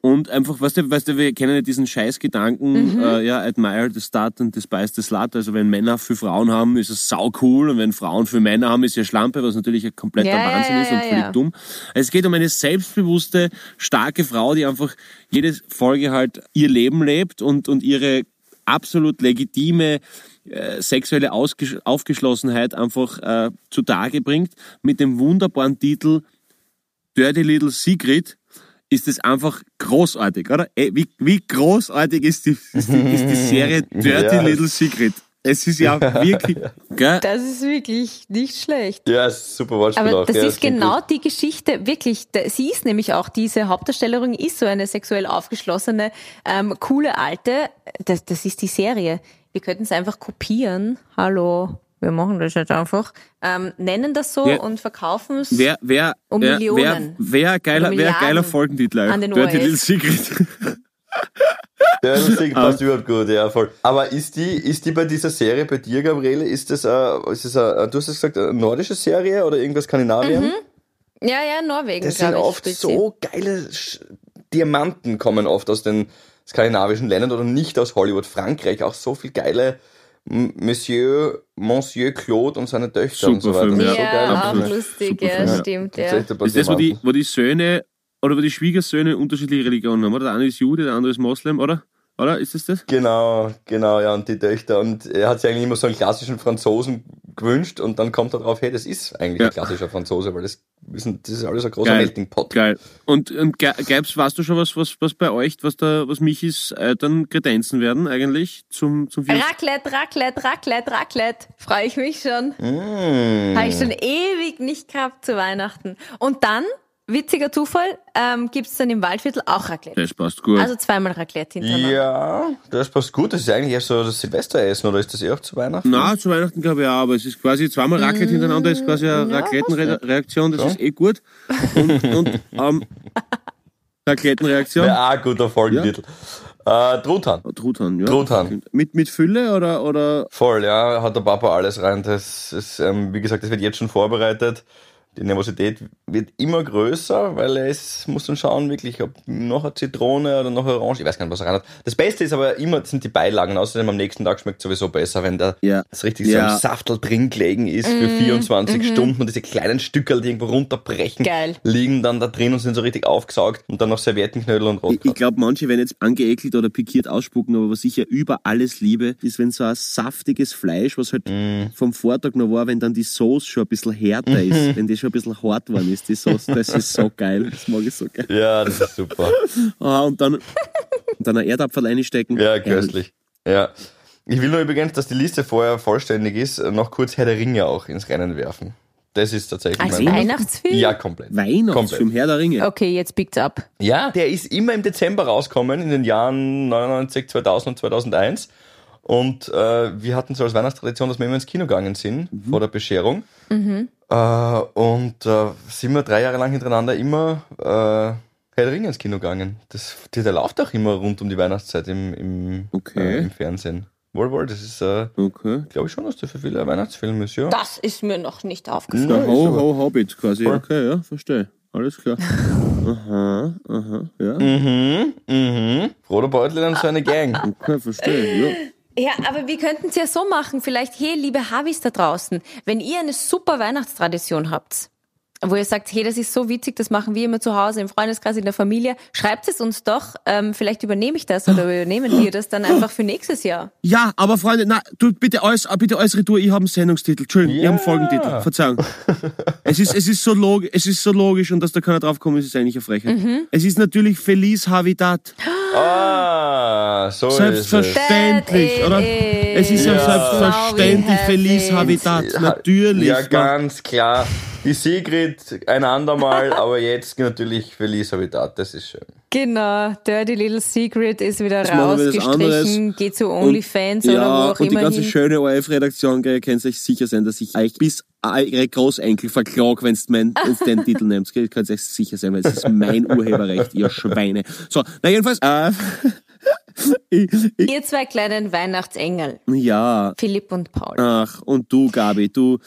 und einfach, weißt du, weißt du, wir kennen ja diesen Scheißgedanken, äh, ja, admire the start and despise the slut, also wenn Männer für Frauen haben, ist es sau cool. Und wenn Frauen für Männer haben, ist ja Schlampe, was natürlich ein kompletter Ja, ja, Wahnsinn ja, ist und ja, völlig ja. dumm. Es geht um eine selbstbewusste, starke Frau, die einfach jede Folge halt ihr Leben lebt und, und ihre absolut legitime äh, sexuelle Ausgesch Aufgeschlossenheit einfach äh, zutage bringt. Mit dem wunderbaren Titel Dirty Little Secret ist es einfach großartig, oder? Ey, wie, wie großartig ist die, ist die, ist die Serie Dirty Ja. Little Secret? Es ist ja wirklich, gell? Das ist wirklich nicht schlecht. ja, ist super Wortspiel Aber auch. das ja, ist klingt genau gut. die Geschichte, wirklich. Sie ist nämlich auch, diese Hauptdarstellerin ist so eine sexuell aufgeschlossene, ähm, coole Alte. Das, das ist die Serie. Wir könnten es einfach kopieren. Hallo. wir machen das jetzt einfach, ähm, nennen das so Ja. und verkaufen es. Wer, wer, Um wer, wer, Millionen. wer, geiler, Oder wer geiler Milliarden Folgentitel an den Dirty. Little Secret. Der Musik passt Ah. überhaupt gut, ja, voll. Aber ist die, ist die bei dieser Serie bei dir, Gabriele, ist das, äh, ist das äh, du hast es gesagt, eine nordische Serie oder irgendwas Skandinavien? Mhm. Ja, ja, Norwegen. Das sind oft so geile Sch Diamanten kommen oft aus den skandinavischen Ländern oder nicht aus Hollywood. Frankreich auch so viel geile Monsieur, Monsieur Claude und seine Töchter und so Super weiter. Film, ja. so Ja, geil. auch lustig, Super ja, Film, stimmt, Das ja. ist das, wo die, wo die Söhne oder wo die Schwiegersöhne unterschiedliche Religionen haben, oder? Der eine ist Jude, der andere ist Moslem, oder? Oder? Ist das das? Genau, genau, ja, und die Töchter. Und er hat sich eigentlich immer so einen klassischen Franzosen gewünscht und dann kommt er drauf, hey, das ist eigentlich Ja. ein klassischer Franzose, weil das ist, ein, das ist alles ein großer Geil. Melting Pot. Geil. Und, und Geibs, weißt du schon, was, was, was bei euch, was da, was Michis Eltern kredenzen werden eigentlich zum, zum Film? Raclette, Raclette, Raclette, Raclette. Freue ich mich schon. Mm. Habe ich schon ewig nicht gehabt zu Weihnachten. Und dann, witziger Zufall, ähm, gibt's dann im Waldviertel auch Raclette. Das passt gut. Also zweimal Raclette hintereinander. Ja, das passt gut. Das ist eigentlich erst so das Silvesteressen oder ist das eher auch zu Weihnachten? Na, zu Weihnachten glaube ich auch, aber es ist quasi zweimal Raclette hintereinander, ist quasi eine Mm, ja, Raclettenreaktion, das ist eh gut. Und, und ähm, Raclettenreaktion. Ja, ah, guter Folgentitel. Äh, Truthahn. Truthahn, ja. Truthahn. Mit, mit Fülle oder, oder Voll, ja, hat der Papa alles rein. Das ist, ähm, wie gesagt, das wird jetzt schon vorbereitet. Die Nervosität wird immer größer, weil es muss dann schauen, wirklich, ob noch eine Zitrone oder noch eine Orange, ich weiß gar nicht, was er rein hat. Das Beste ist aber immer, sind die Beilagen. Außerdem am nächsten Tag schmeckt sowieso besser, wenn da Ja. das richtig so Ja. im Saftel drin gelegen ist für 24 Stunden und diese kleinen Stückel, die irgendwo runterbrechen, Geil. liegen dann da drin und sind so richtig aufgesaugt und dann noch Serviettenknödel und Ich, Rotkraut. ich glaube, manche werden jetzt angeekelt oder pikiert ausspucken, aber was ich ja über alles liebe, ist, wenn so ein saftiges Fleisch, was halt Mm. vom Vortag noch war, wenn dann die Sauce schon ein bisschen härter ist, wenn die schon ein bisschen hart worden ist, die Sauce, das ist so geil. Das mag ich so geil. ja, das ist super. Ah, und dann, und dann ein Erdapfel einstecken. Ja, köstlich. Ja. Ich will nur übrigens, dass die Liste vorher vollständig ist, noch kurz Herr der Ringe auch ins Rennen werfen. Das ist tatsächlich Als mein Weihnachtsfilm? Ja, komplett. Weihnachtsfilm, Herr der Ringe. Okay, jetzt biegt's ab. Ja, der ist immer im Dezember rausgekommen, in den Jahren 99, 2000 und 2001. Und äh, wir hatten so als Weihnachtstradition, dass wir immer ins Kino gegangen sind, vor der Bescherung. Äh, und äh, sind wir drei Jahre lang hintereinander immer äh, Herr der Ringe ins Kino gegangen. Das, der, der läuft auch immer rund um die Weihnachtszeit im, im, Okay. äh, im Fernsehen. Wohl, wohl, das ist, äh, Okay. glaube ich schon, dass der für viele Weihnachtsfilm ist, ja. Das ist mir noch nicht Der aufgefallen. Ho, Ho, Hobbit quasi. Voll. Okay, ja, verstehe. Alles klar. Aha, aha, ja. Mhm, mhm. Frodo Beutel und seine Gang. Okay, verstehe, ja. Ja, aber wir könnten es ja so machen. Vielleicht, hey, liebe Havis da draußen, wenn ihr eine super Weihnachtstradition habt, wo ihr sagt, hey, das ist so witzig, das machen wir immer zu Hause, im Freundeskreis, in der Familie, schreibt es uns doch. Ähm, vielleicht übernehme ich das oder übernehmen wir das dann einfach für nächstes Jahr. Ja, aber Freunde, na, du bitte alles, ah, bitte alles retour. Ich habe einen Sendungstitel. Entschuldigung, ich habe einen Folgentitel. Verzeihung. es ist, es ist so logisch, es ist so logisch und dass da keiner drauf kommt, ist eigentlich eine Frechheit. Es ist natürlich Feliz Habitat. Ah, so ist es. Selbstverständlich, That oder? Es ist ja, is selbstverständlich Feliz it. Habitat. Natürlich. Ja, ganz klar. Die Sigrid ein andermal, aber jetzt natürlich Feliz Habitat, das ist schön. Genau, Dirty Little Secret ist wieder rausgestrichen, geht zu Und- OnlyFans oder ja, wo auch und die immer ganze hin. schöne ORF-Redaktion, ihr könnt euch sicher sein, dass ich euch bis eure Großenkel verklag, wenn ihr den Titel nehmt. Ihr könnt euch sicher sein, weil es ist mein Urheberrecht, ihr Schweine. So, na jedenfalls, äh, ich, ich, Ihr zwei kleinen Weihnachtsengel, ja, Philipp und Paul. ach, und du, Gabi, du,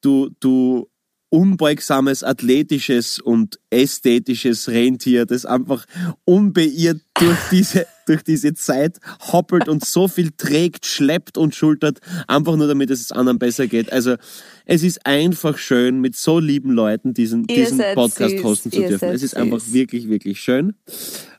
du, du unbeugsames, athletisches und ästhetisches Rentier, das einfach unbeirrt durch diese, durch diese Zeit hoppelt und so viel trägt, schleppt und schultert, einfach nur damit es anderen besser geht. Also, es ist einfach schön, mit so lieben Leuten diesen, Ihr diesen Podcast süß, hosten zu dürfen. Es ist einfach süß. wirklich, wirklich schön.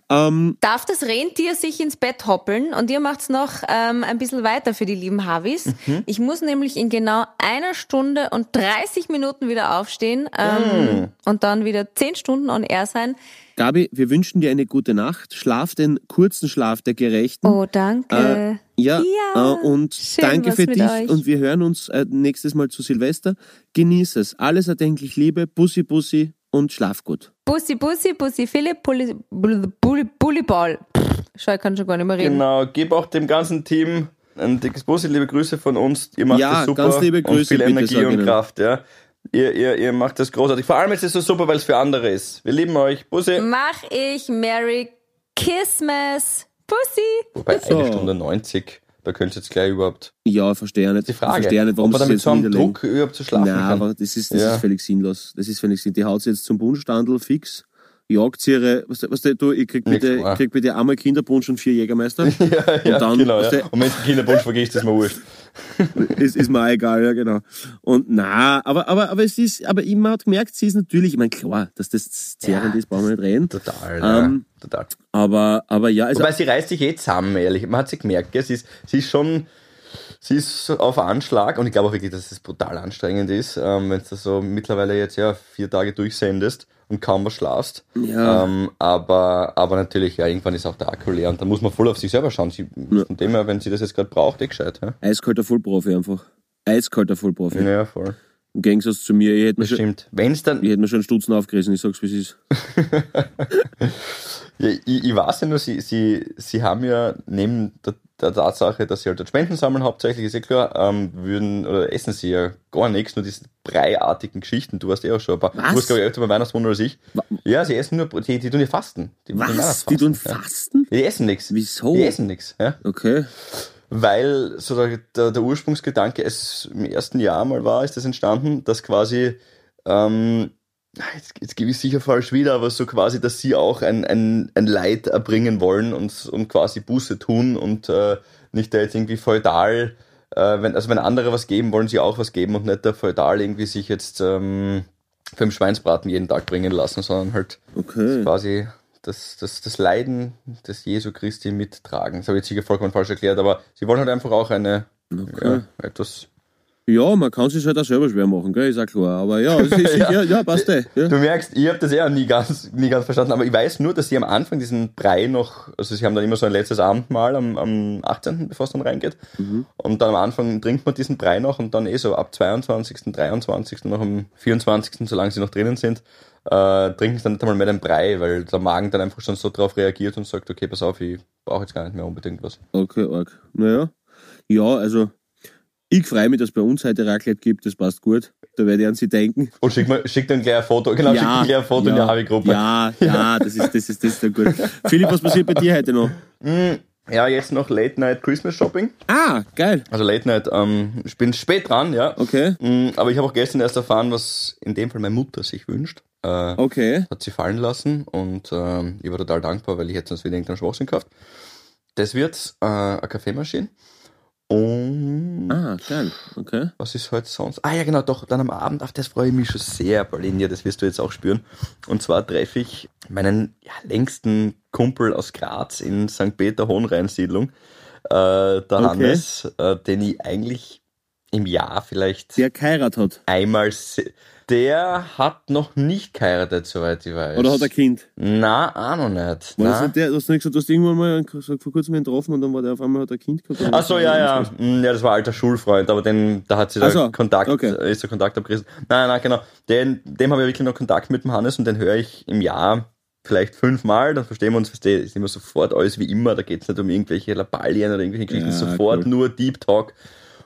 Ähm, Darf das Rentier sich ins Bett hoppeln und ihr macht's noch ähm, ein bisschen weiter für die lieben Havis. Mhm. Ich muss nämlich in genau einer Stunde und 30 Minuten wieder aufstehen ähm, und dann wieder 10 Stunden on air sein. Gabi, wir wünschen dir eine gute Nacht. Schlaf den kurzen Schlaf der Gerechten. Oh, danke. Äh, ja, Ja, äh, und schön danke für dich euch. und wir hören uns äh, nächstes Mal zu Silvester. Genieß es. Alles erdenklich Liebe, Bussi Bussi und schlaf gut. Bussi, Bussi, Bussi, Philipp, Bulli, Bulli, Bulli, Ball. Schau, ich kann schon gar nicht mehr reden. Genau, gib auch dem ganzen Team ein dickes Bussi, liebe Grüße von uns. Ihr macht Ja, das super ganz liebe und Grüße, viel bitte, Energie sag und. Kraft, ja. Ihr, ihr, ihr macht das großartig. Vor allem ist es so super, weil es für andere ist. Wir lieben euch. Bussi. Mach ich Merry Christmas. Pussy. Wobei So. eine Stunde 90, da könnt ihr jetzt gleich überhaupt Ja, verstehe ich nicht. die Frage, verstehe nicht, warum ob man damit so einem. Druck überhaupt zu schlafen Nein, kann. aber das ist, das Ja. ist völlig sinnlos. Das ist völlig sinnlos. Die haut jetzt zum Bundstandel fix, jagt ihre, was, was du, ich krieg bitte, ich krieg bitte einmal Kinderpunsch und vier Jägermeister. ja, ja, dann, genau. Ja. du- Und wenn es einen Kinderwunsch vergisst, ist mir wurscht. ist, ist mir auch egal, ja, genau. Und na, aber, aber, aber es ist, aber ich, man hat gemerkt, sie ist natürlich, ich meine, klar, dass das zehrend Ja. ist, brauchen wir nicht reden. Total, ja. Ähm, Total. Aber, aber ja, also, Wobei sie reißt sich eh zusammen, ehrlich. Man hat sie gemerkt, gell? Sie, ist, sie ist schon, sie ist auf Anschlag und ich glaube auch wirklich, dass es brutal anstrengend ist, ähm, wenn du so mittlerweile jetzt ja vier Tage durchsendest und kaum was schlafst. Ja. Ähm, aber, aber natürlich, ja, irgendwann ist auch der Akku leer und dann muss man voll auf sich selber schauen. Sie, Von dem her, wenn sie das jetzt gerade braucht, eh gescheit. Ja? eiskalter Vollprofi einfach. Eiskalter Vollprofi. ja, voll. Im Gegensatz zu mir, ich hätte mir schon, stimmt. Wenn es dann, ich hätte mir schon einen Stutzen aufgerissen, ich sag's wie es ist. Ja, ich, ich weiß ja nur, sie, sie, sie haben ja neben der, der Tatsache, dass sie halt dort Spenden sammeln, hauptsächlich, ist eh klar, ähm, würden oder essen sie ja gar nichts, nur diese breiartigen Geschichten. Du warst eh auch schon ein paar. Was? Du warst, glaube ich, öfter beim Weihnachtswunder als ich. Wa- Ja, sie essen nur, die, die tun ja fasten. Die tun Was? Weihnachtsfasten, Die tun ja. fasten? Ja, die essen nichts. Wieso? Die essen nichts, ja. Okay. Weil so der, der, der Ursprungsgedanke es im ersten Jahr mal war, ist das entstanden, dass quasi, ähm, jetzt, jetzt gebe ich sicher falsch wieder, aber so quasi, dass sie auch ein, ein, ein Leid erbringen wollen und, und quasi Buße tun und äh, nicht da jetzt irgendwie feudal, äh, wenn, also wenn andere was geben, wollen sie auch was geben und nicht der feudal irgendwie sich jetzt ähm, für den Schweinsbraten jeden Tag bringen lassen, sondern halt Okay. quasi das, das, das Leiden des Jesu Christi mittragen. Das habe ich jetzt sicher vollkommen falsch erklärt, aber sie wollen halt einfach auch eine Okay. ja, etwas. Ja, man kann sich halt auch selber schwer machen, gell? Ist auch klar. Aber ja, es ist, ja. Ja. ja, passt eh. Ja. Du merkst, ich habe das ja nie ganz, nie ganz verstanden, aber ich weiß nur, dass sie am Anfang diesen Brei noch, also sie haben dann immer so ein letztes Abendmahl am, am 18., bevor es dann reingeht. Und dann am Anfang trinkt man diesen Brei noch und dann eh so ab 22., 23., noch am 24., solange sie noch drinnen sind, äh, trinken sie dann nicht einmal mehr den Brei, weil der Magen dann einfach schon so drauf reagiert und sagt, okay, pass auf, ich brauche jetzt gar nicht mehr unbedingt was. Okay, arg. Naja. Ja, also, ich freue mich, dass bei uns heute Raclette gibt, das passt gut. Da werde ich an Sie denken. Und schick, mal, schick dann gleich ein Foto, genau, schick dann gleich ein Foto in die Havi-Gruppe. Ja, ja, das ist, das ist, das ist dann gut. Philipp, was passiert bei dir heute noch? Ja, jetzt noch Late Night Christmas Shopping. Ah, geil. Also Late Night, ähm, ich bin spät dran, ja. Okay, Mm, Aber ich habe auch gestern erst erfahren, was in dem Fall meine Mutter sich wünscht. Äh, okay. Hat sie fallen lassen und ähm, ich war total dankbar, weil ich hätte sonst wieder irgendeinen Schwachsinn gekauft. Das wird äh, eine Kaffeemaschine. Und Ah, geil. Okay. was ist heute sonst? Ah ja, genau, doch, dann am Abend, auf das freue ich mich schon sehr, Paulinia, das wirst du jetzt auch spüren. Und zwar treffe ich meinen ja, längsten Kumpel aus Graz in St. Peter-Hohenrhein-Siedlung, äh, der Okay. Hannes, äh, den ich eigentlich im Jahr vielleicht Der geheiratet hat. einmal der hat noch nicht geheiratet, soweit ich weiß. Oder hat er Kind? Na, auch noch nicht. War das Na. nicht der, du hast nicht gesagt, du hast irgendwann mal vor kurzem einen getroffen und dann war der auf einmal hat er ein Kind gehabt. Ach so, ja, ja. Mm, Ja, das war ein alter Schulfreund, aber den, da hat sie da so, Kontakt, okay. ist der Kontakt abgerissen. Nein, nein, genau. Den, dem habe ich wirklich noch Kontakt mit dem Hannes und den höre ich im Jahr vielleicht fünfmal, dann verstehen wir uns, verstehe, ist immer sofort alles wie immer, da geht es nicht um irgendwelche Lappalien oder irgendwelche Geschichten, Ja, sofort cool. nur Deep Talk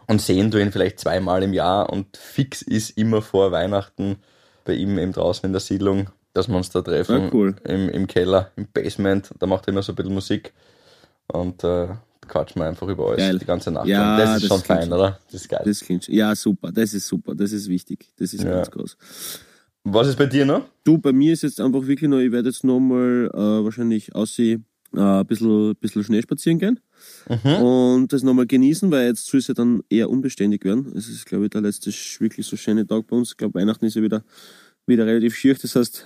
und sehen du ihn vielleicht zweimal im Jahr und fix ist immer vor Weihnachten bei ihm eben draußen in der Siedlung, dass wir uns da treffen Ah, cool. im, im Keller, im Basement, da macht er immer so ein bisschen Musik und äh, quatschen wir einfach über alles Geil. die ganze Nacht. Ja, und das ist das schon fein, oder? Das ist geil. Das klingt, ja, super. Das ist super. Das ist wichtig. Das ist Ja. ganz groß. Was ist bei dir noch? Du, bei mir ist jetzt einfach wirklich noch, ich werde jetzt nochmal äh, wahrscheinlich aussehen, äh, ein bisschen, bisschen Schnee spazieren gehen und das nochmal genießen, weil jetzt soll es ja dann eher unbeständig werden. Es ist, glaube ich, der letzte wirklich so schöne Tag bei uns. Ich glaube, Weihnachten ist ja wieder, wieder relativ schier. Das heißt,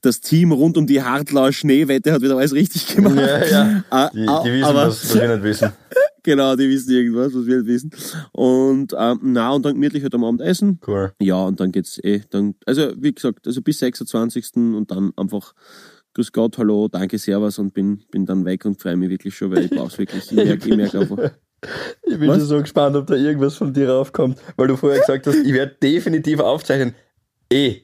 das Team rund um die Hartlauer Schneewette hat wieder alles richtig gemacht. Ja, ja. Ah, Die, ah, die wissen, aber- was, was wir nicht wissen. Genau, die wissen irgendwas, was wir nicht wissen. Und ähm, na und dann gemütlich heute am Abend essen. Cool. Ja, und dann geht's eh, dann, also wie gesagt, also bis 26. und dann einfach Grüß Gott, hallo, danke, servus und bin, bin dann weg und freue mich wirklich schon, weil ich brauch's wirklich. Ich merke ich merk einfach. Ich bin Was? schon so gespannt, ob da irgendwas von dir raufkommt, weil du vorher gesagt hast, ich werde definitiv aufzeichnen. Eh,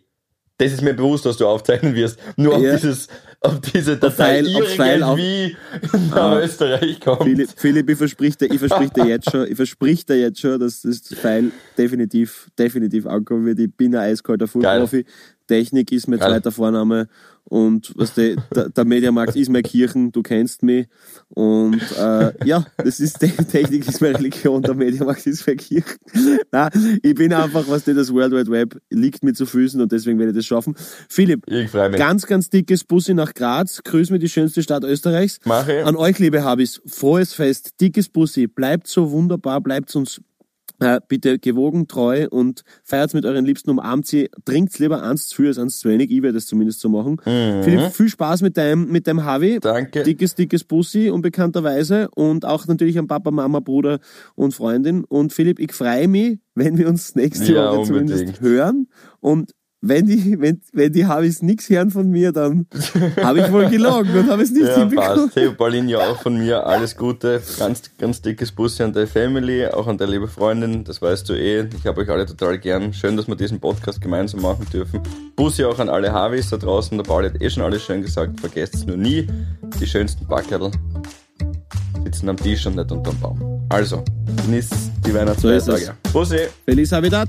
das ist mir bewusst, dass du aufzeichnen wirst. Nur auf Ja. dieses, ob diese Datei auf Pfeil auf- irgendwie nach Österreich kommt. Philipp, Philipp ich versprich dir, ich versprich dir jetzt schon, ich versprich dir jetzt schon, dass das Pfeil definitiv, definitiv ankommen wird. Ich bin ein eiskalter Fullprofi. Technik ist mein Geil. zweiter Vorname und was der, der, Mediamarkt ist meine Kirchen, du kennst mich. Und äh, ja, das ist Technik ist meine Religion, der Mediamarkt ist meine Kirchen. Nein, ich bin einfach, was der das World Wide Web liegt mir zu Füßen und deswegen werde ich das schaffen. Philipp, ganz, ganz dickes Bussi nach Graz. Grüß mir die schönste Stadt Österreichs. Mach ich. An euch, liebe Habis, frohes Fest, dickes Bussi, bleibt so wunderbar, bleibt uns bitte gewogen, treu und feiert mit euren Liebsten, umarmt sie, trinkt lieber eins zu viel als eins zu wenig, ich werde das zumindest so machen. Philipp, viel Spaß mit deinem, mit deinem. Mhm. Danke. Dickes, dickes Bussi, unbekannterweise und auch natürlich an Papa, Mama, Bruder und Freundin. Und Philipp, ich freue mich, wenn wir uns nächste Ja, Woche zumindest unbedingt. hören und wenn die, wenn, wenn die Habis nichts hören von mir, dann habe ich wohl gelogen und habe es nicht Ja, hinbekommen. passt. Hey, ja auch von mir alles Gute. Ganz, ganz dickes Bussi an deine Family, auch an deine liebe Freundin. Das weißt du eh. Ich habe euch alle total gern. Schön, dass wir diesen Podcast gemeinsam machen dürfen. Bussi auch an alle Harvis da draußen. Der Pauli hat eh schon alles schön gesagt. Vergesst es nur nie. Die schönsten Backerl sitzen am Tisch und nicht unterm Baum. Also, genießt die So. Weihnachtsfeiertage. Bussi! Feliz Navidad.